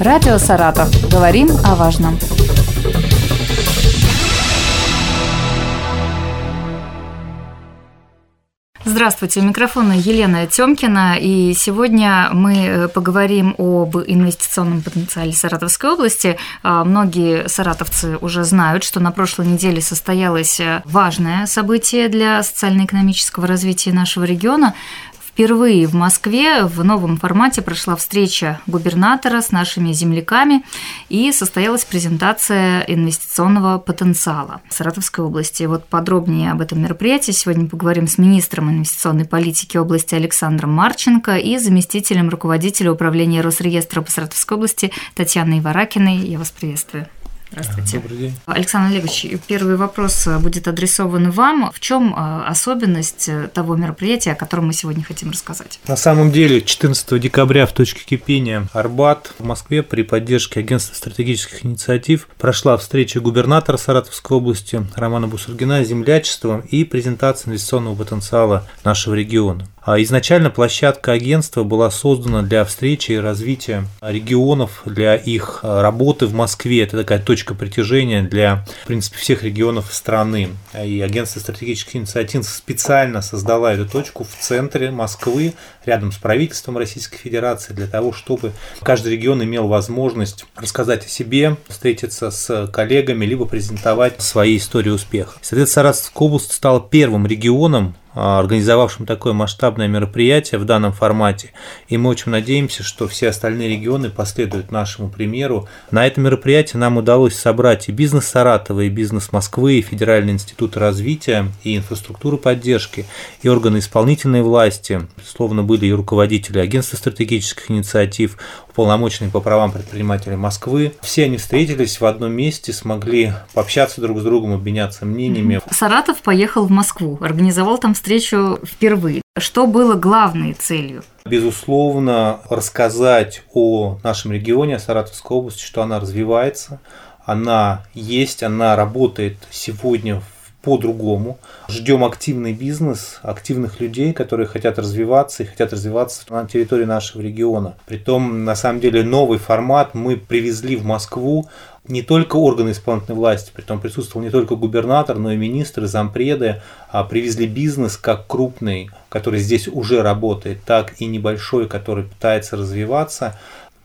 Радио «Саратов». Говорим о важном. Здравствуйте, у микрофона Елена Тёмкина, и сегодня мы э, поговорим об инвестиционном потенциале Саратовской области. А, многие саратовцы уже знают, что на прошлой неделе состоялось э, важное событие для социально-экономического развития нашего региона. Впервые в Москве в новом формате прошла встреча губернатора с нашими земляками и состоялась презентация инвестиционного потенциала Саратовской области. Вот подробнее об этом мероприятии сегодня поговорим с министром инвестиционной политики области Александром Марченко и заместителем руководителя управления Росреестра по Саратовской области Татьяной Варакиной. Я вас приветствую. Здравствуйте. Добрый день. Александр Олегович, первый вопрос будет адресован вам. В чем э, особенность э, того мероприятия, о котором мы сегодня хотим рассказать? На самом деле, 14 декабря в точке кипения Арбат в Москве при поддержке Агентства стратегических инициатив прошла встреча губернатора Саратовской области Романа Бусургина с землячеством и презентация инвестиционного потенциала нашего региона. А изначально площадка агентства была создана для встречи и развития регионов, для их работы в Москве. Это такая точка притяжения для, в принципе, всех регионов страны. И агентство стратегических инициатив специально создала эту точку в центре Москвы, рядом с правительством Российской Федерации, для того, чтобы каждый регион имел возможность рассказать о себе, встретиться с коллегами, либо презентовать свои истории успеха. Соответственно, Саратовская область стала первым регионом организовавшим такое масштабное мероприятие в данном формате. И мы очень надеемся, что все остальные регионы последуют нашему примеру. На это мероприятие нам удалось собрать и бизнес Саратова, и бизнес Москвы, и Федеральный институт развития, и инфраструктуры поддержки, и органы исполнительной власти. Словно были и руководители агентства стратегических инициатив, уполномоченные по правам предпринимателей Москвы. Все они встретились в одном месте, смогли пообщаться друг с другом, обменяться мнениями. Саратов поехал в Москву, организовал там встречу впервые. Что было главной целью? Безусловно, рассказать о нашем регионе, о Саратовской области, что она развивается, она есть, она работает сегодня в по-другому. Ждем активный бизнес, активных людей, которые хотят развиваться и хотят развиваться на территории нашего региона. Притом, на самом деле, новый формат мы привезли в Москву не только органы исполнительной власти, при том присутствовал не только губернатор, но и министры, зампреды, а привезли бизнес как крупный, который здесь уже работает, так и небольшой, который пытается развиваться.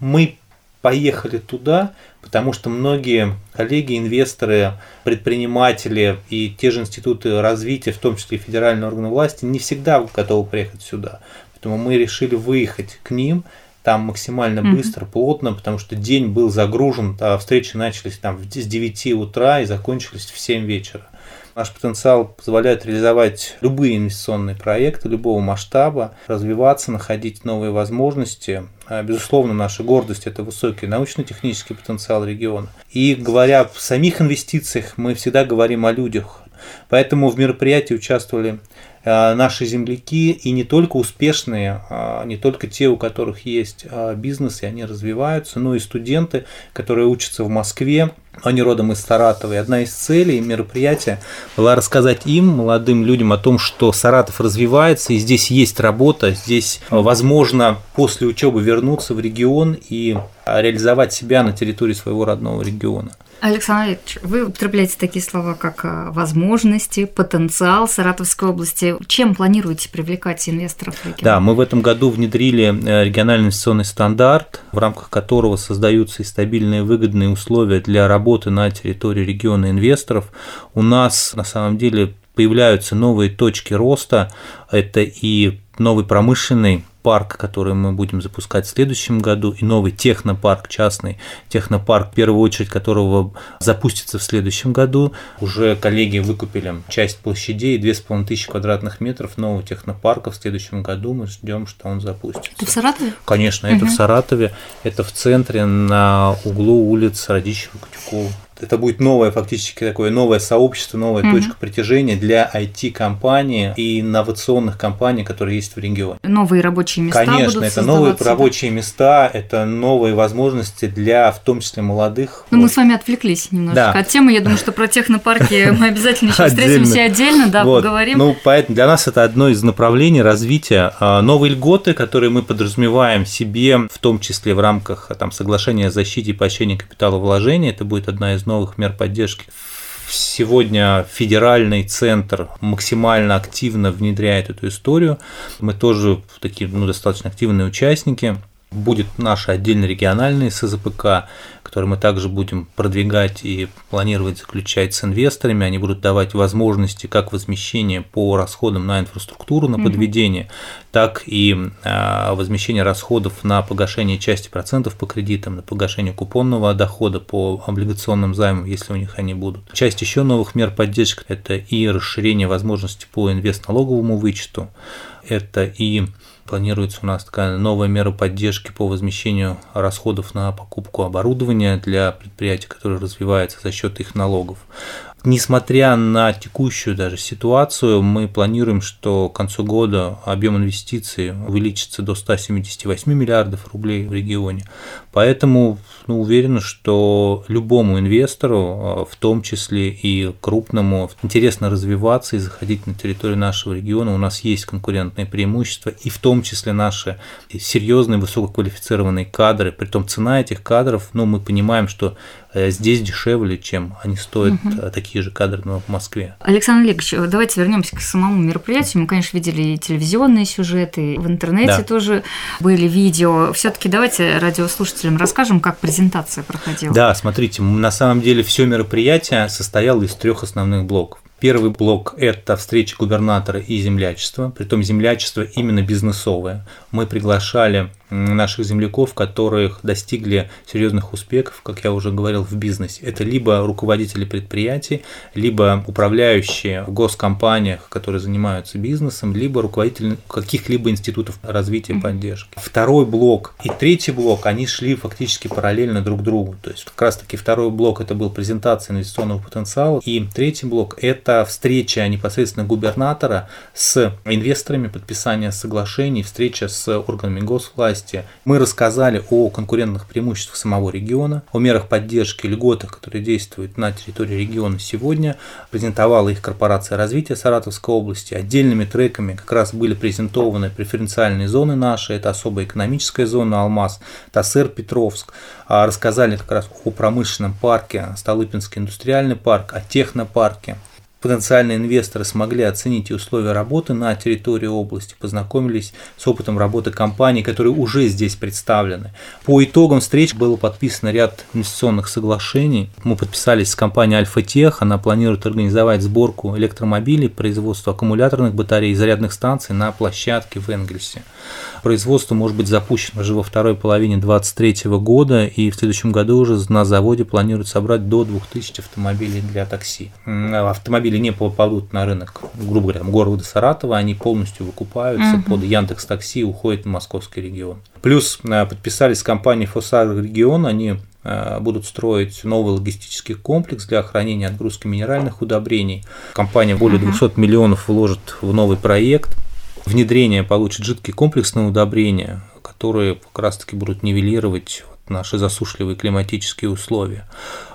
Мы поехали туда, потому что многие коллеги, инвесторы, предприниматели и те же институты развития, в том числе и федеральные органы власти, не всегда готовы приехать сюда. Поэтому мы решили выехать к ним, там максимально быстро, mm-hmm. плотно, потому что день был загружен, а встречи начались там с 9 утра и закончились в 7 вечера. Наш потенциал позволяет реализовать любые инвестиционные проекты любого масштаба, развиваться, находить новые возможности. А, безусловно, наша гордость – это высокий научно-технический потенциал региона. И говоря о самих инвестициях, мы всегда говорим о людях. Поэтому в мероприятии участвовали наши земляки и не только успешные, а, не только те, у которых есть бизнес, и они развиваются, но и студенты, которые учатся в Москве, они родом из Саратова. И одна из целей мероприятия была рассказать им, молодым людям, о том, что Саратов развивается, и здесь есть работа, здесь возможно после учебы вернуться в регион и реализовать себя на территории своего родного региона. Александр Викторович, вы употребляете такие слова, как э, возможности, потенциал Саратовской области. Чем планируете привлекать инвесторов в? Да, мы в этом году внедрили э, региональный инвестиционный стандарт, в рамках которого создаются и стабильные выгодные условия для работы на территории региона инвесторов. У нас на самом деле появляются новые точки роста. Это и новый промышленный парк, который мы будем запускать в следующем году, и новый технопарк, частный технопарк, в первую очередь которого запустится в следующем году. Уже коллеги выкупили часть площадей, 2500 квадратных метров нового технопарка в следующем году. Мы ждем, что он запустится. Это в Саратове? Конечно, это угу. в Саратове. Это в центре на углу улиц Радищева Кутюкова. Это будет новое фактически такое новое сообщество, новая mm-hmm. точка притяжения для IT-компаний и инновационных компаний, которые есть в регионе. Новые рабочие места Конечно, будут это новые рабочие места, это новые возможности для, в том числе, молодых. Ну, вот. мы с вами отвлеклись немножко да. от темы. Я думаю, что про технопарки мы обязательно еще встретимся отдельно, да, поговорим. Ну, поэтому для нас это одно из направлений развития. А, новые льготы, которые мы подразумеваем себе, в том числе в рамках там, соглашения о защите и поощрении капитала вложения, это будет одна из новых мер поддержки. Сегодня федеральный центр максимально активно внедряет эту историю. Мы тоже такие ну, достаточно активные участники будет наши отдельно региональные СЗПК, которые мы также будем продвигать и планировать заключать с инвесторами. Они будут давать возможности как возмещения по расходам на инфраструктуру, на подведение, mm-hmm. так и а, возмещение расходов на погашение части процентов по кредитам, на погашение купонного дохода по облигационным займам, если у них они будут. Часть еще новых мер поддержки – это и расширение возможностей по инвестналоговому вычету, это и Планируется у нас такая новая мера поддержки по возмещению расходов на покупку оборудования для предприятий, которые развиваются за счет их налогов. Несмотря на текущую даже ситуацию, мы планируем, что к концу года объем инвестиций увеличится до 178 миллиардов рублей в регионе. Поэтому ну, уверены, что любому инвестору, а, в том числе и крупному, интересно развиваться и заходить на территорию нашего региона. У нас есть конкурентные преимущества, и в том числе наши серьезные высококвалифицированные кадры. Притом цена этих кадров, ну, мы понимаем, что Э, здесь дешевле, чем они стоят угу. такие же кадры в Москве. Александр Олегович, давайте вернемся к самому мероприятию. Мы, конечно, видели и телевизионные сюжеты, в интернете да. тоже были видео. Все-таки давайте радиослушателям расскажем, как презентация проходила. Да, смотрите, на самом деле все мероприятие состояло из трех основных блоков. Первый блок – это встреча губернатора и землячества, притом землячество именно бизнесовое. Мы приглашали наших земляков, которых достигли серьезных успехов, как я уже говорил, в бизнесе. Это либо руководители предприятий, либо управляющие в госкомпаниях, которые занимаются бизнесом, либо руководители каких-либо институтов развития и поддержки. Второй блок и третий блок, они шли фактически параллельно друг другу. То есть как раз таки второй блок это был презентация инвестиционного потенциала, и третий блок это встреча непосредственно губернатора с инвесторами, подписание соглашений, встреча с органами госвласти, власти. Мы рассказали о конкурентных преимуществах самого региона, о мерах поддержки льготах, которые действуют на территории региона сегодня. Презентовала их корпорация развития Саратовской области. Отдельными треками как раз были презентованы преференциальные зоны наши. Это особая экономическая зона Алмаз, Тассер, Петровск. А рассказали как раз о промышленном парке, Столыпинский индустриальный парк, о технопарке потенциальные инвесторы смогли оценить условия работы на территории области, познакомились с опытом работы компаний, которые уже здесь представлены. По итогам встреч было подписано ряд инвестиционных соглашений. Мы подписались с компанией Альфа-Тех, она планирует организовать сборку электромобилей, производство аккумуляторных батарей и зарядных станций на площадке в Энгельсе. Производство может быть запущено уже во второй половине 2023 года, и в следующем году уже на заводе планируют собрать до 2000 автомобилей для такси. Автомобили не попадут на рынок, грубо говоря, города Саратова, они полностью выкупаются угу. под Яндекс Такси и уходят в московский регион. Плюс э, подписались с компанией Фосар регион, они э, будут строить новый логистический комплекс для хранения отгрузки минеральных удобрений. Компания более 200 миллионов вложит в новый проект внедрение получит жидкие комплексные удобрения, которые как раз-таки будут нивелировать наши засушливые климатические условия.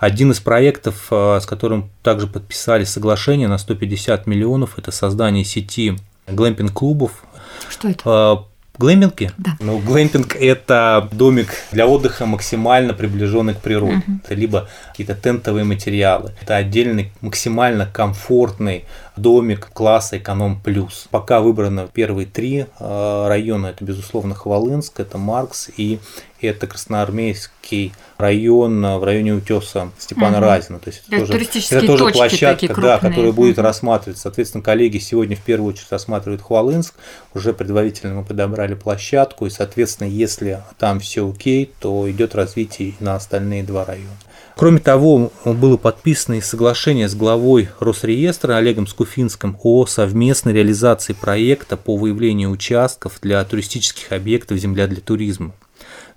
Один из проектов, э, с которым также подписали соглашение на 150 миллионов, это создание сети глэмпинг-клубов. Что это? Э, Глэмпинги? Да. Ну, глэмпинг – это домик для отдыха максимально приближенный к природе. Угу. Это либо какие-то тентовые материалы. Это отдельный максимально комфортный домик класса эконом плюс. Пока выбрано первые три э, района. Это, безусловно, Хвалынск, это Маркс и это Красноармейский район в районе утеса Степана угу. Разина. То есть это, тоже, это тоже площадка, да, которая будет рассматриваться. Соответственно, коллеги сегодня в первую очередь рассматривают Хвалынск. Уже предварительно мы подобрали площадку. И, соответственно, если там все окей, то идет развитие на остальные два района. Кроме того, было подписано и соглашение с главой Росреестра Олегом Скуфинским о совместной реализации проекта по выявлению участков для туристических объектов «Земля для туризма».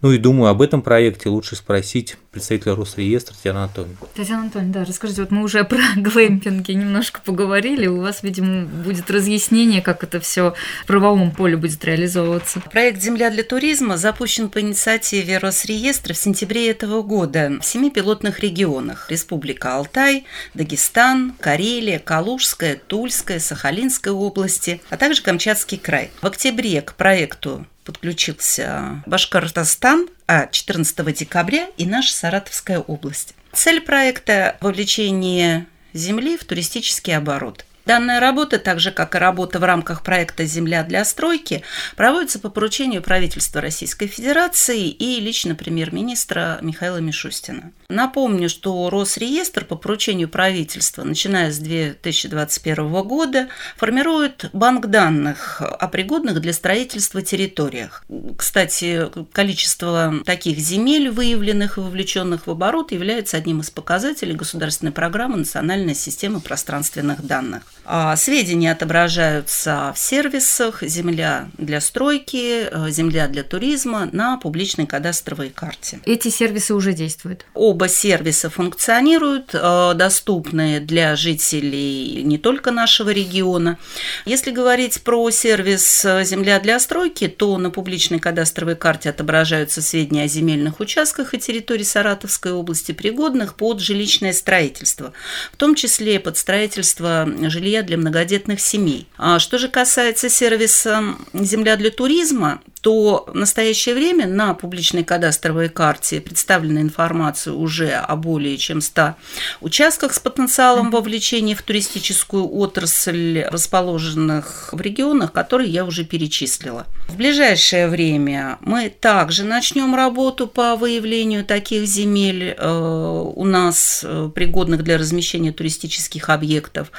Ну и думаю, об этом проекте лучше спросить представителя Росреестра Татьяны Анатольевны. Татьяна Анатольевна, да, расскажите, вот мы уже про глэмпинги немножко поговорили, у вас, видимо, будет разъяснение, как это все в правовом поле будет реализовываться. Проект «Земля для туризма» запущен по инициативе Росреестра в сентябре этого года в семи пилотных регионах – Республика Алтай, Дагестан, Карелия, Калужская, Тульская, Сахалинская области, а также Камчатский край. В октябре к проекту подключился Башкортостан, а 14 декабря и наша Саратовская область. Цель проекта – вовлечение земли в туристический оборот. Данная работа, так же как и работа в рамках проекта «Земля для стройки», проводится по поручению правительства Российской Федерации и лично премьер-министра Михаила Мишустина. Напомню, что Росреестр по поручению правительства, начиная с 2021 года, формирует банк данных о пригодных для строительства территориях. Кстати, количество таких земель, выявленных и вовлеченных в оборот, является одним из показателей государственной программы «Национальная система пространственных данных». А, сведения отображаются в сервисах «Земля для стройки», э, «Земля для туризма» на публичной кадастровой карте. Эти сервисы уже действуют? Оба сервиса функционируют, э, доступны для жителей не только нашего региона. Если говорить про сервис э, «Земля для стройки», то на публичной кадастровой карте отображаются сведения о земельных участках и территории Саратовской области, пригодных под жилищное строительство, в том числе под строительство жилья для многодетных семей. А что же касается сервиса «Земля для туризма», то в настоящее время на публичной кадастровой карте представлена информация уже о более чем 100 участках с потенциалом вовлечения в туристическую отрасль, расположенных в регионах, которые я уже перечислила. В ближайшее время мы также начнем работу по выявлению таких земель э, у нас, э, пригодных для размещения туристических объектов.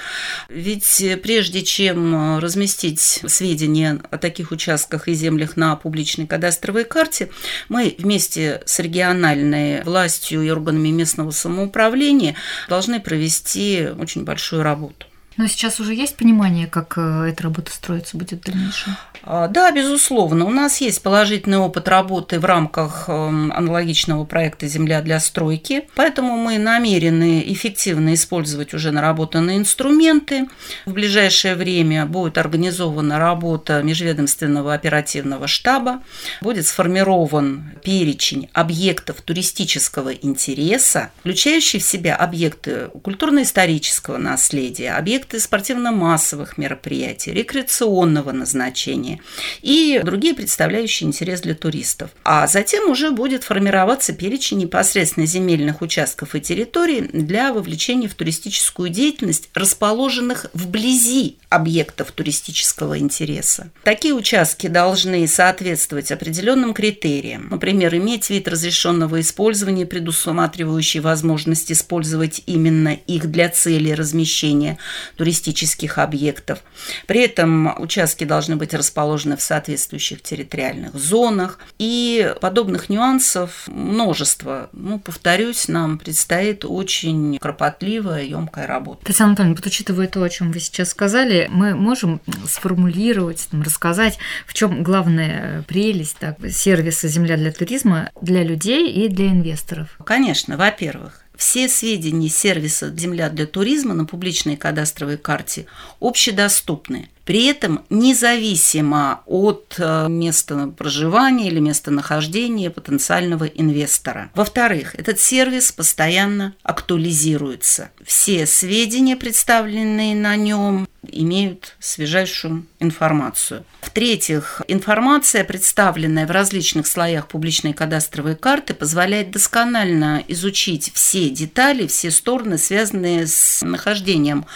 Ведь прежде чем разместить сведения о таких участках и землях на публичной кадастровой карте, мы вместе с региональной властью и органами местного самоуправления должны провести очень большую работу. Но сейчас уже есть понимание, как э, эта работа строится будет в дальнейшем? А, да, безусловно. У нас есть положительный опыт работы в рамках эм, аналогичного проекта «Земля для стройки», поэтому мы намерены эффективно использовать уже наработанные инструменты. В ближайшее время будет организована работа межведомственного оперативного штаба, будет сформирован перечень объектов туристического интереса, включающий в себя объекты культурно-исторического наследия, объекты спортивно-массовых мероприятий, рекреационного назначения, и другие, представляющие интерес для туристов. А затем уже будет формироваться перечень непосредственно земельных участков и территорий для вовлечения в туристическую деятельность, расположенных вблизи объектов туристического интереса. Такие участки должны соответствовать определенным критериям. Например, иметь вид разрешенного использования, предусматривающий возможность использовать именно их для цели размещения туристических объектов. При этом участки должны быть расположены в соответствующих территориальных зонах. И подобных нюансов множество. Ну, повторюсь, нам предстоит очень кропотливая, емкая работа. Татьяна Анатольевна, вот учитывая то, о чем вы сейчас сказали, мы можем сформулировать, рассказать, в чем главная прелесть так, сервиса «Земля для туризма» для людей и для инвесторов? Конечно, во-первых, все сведения сервиса «Земля для туризма» на публичной кадастровой карте общедоступны. При этом независимо от э, места проживания или местонахождения потенциального инвестора. Во-вторых, этот сервис постоянно актуализируется. Все сведения, представленные на нем, имеют свежайшую информацию. В-третьих, информация, представленная в различных слоях публичной кадастровой карты, позволяет досконально изучить все детали, все стороны, связанные с нахождением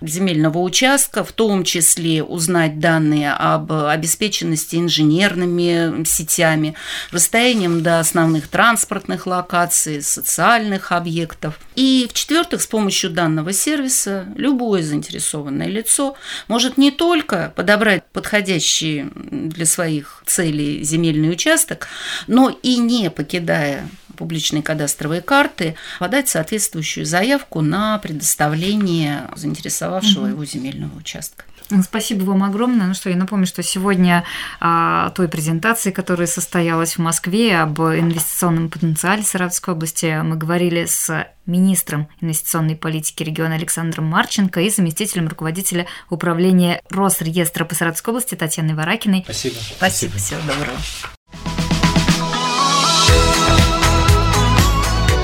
земельного участка, в том числе узнать данные об обеспеченности инженерными сетями, расстоянием до основных транспортных локаций, социальных объектов. И в-четвертых, с помощью данного сервиса любое заинтересованное лицо может не только подобрать подходящий для своих целей земельный участок, но и не покидая публичные кадастровые карты, подать соответствующую заявку на предоставление заинтересовавшего его земельного участка. Спасибо вам огромное. Ну что, я напомню, что сегодня о той презентации, которая состоялась в Москве об инвестиционном потенциале Саратовской области, мы говорили с министром инвестиционной политики региона Александром Марченко и заместителем руководителя управления Росреестра по Саратовской области Татьяной Варакиной. Спасибо. Спасибо. Всего доброго.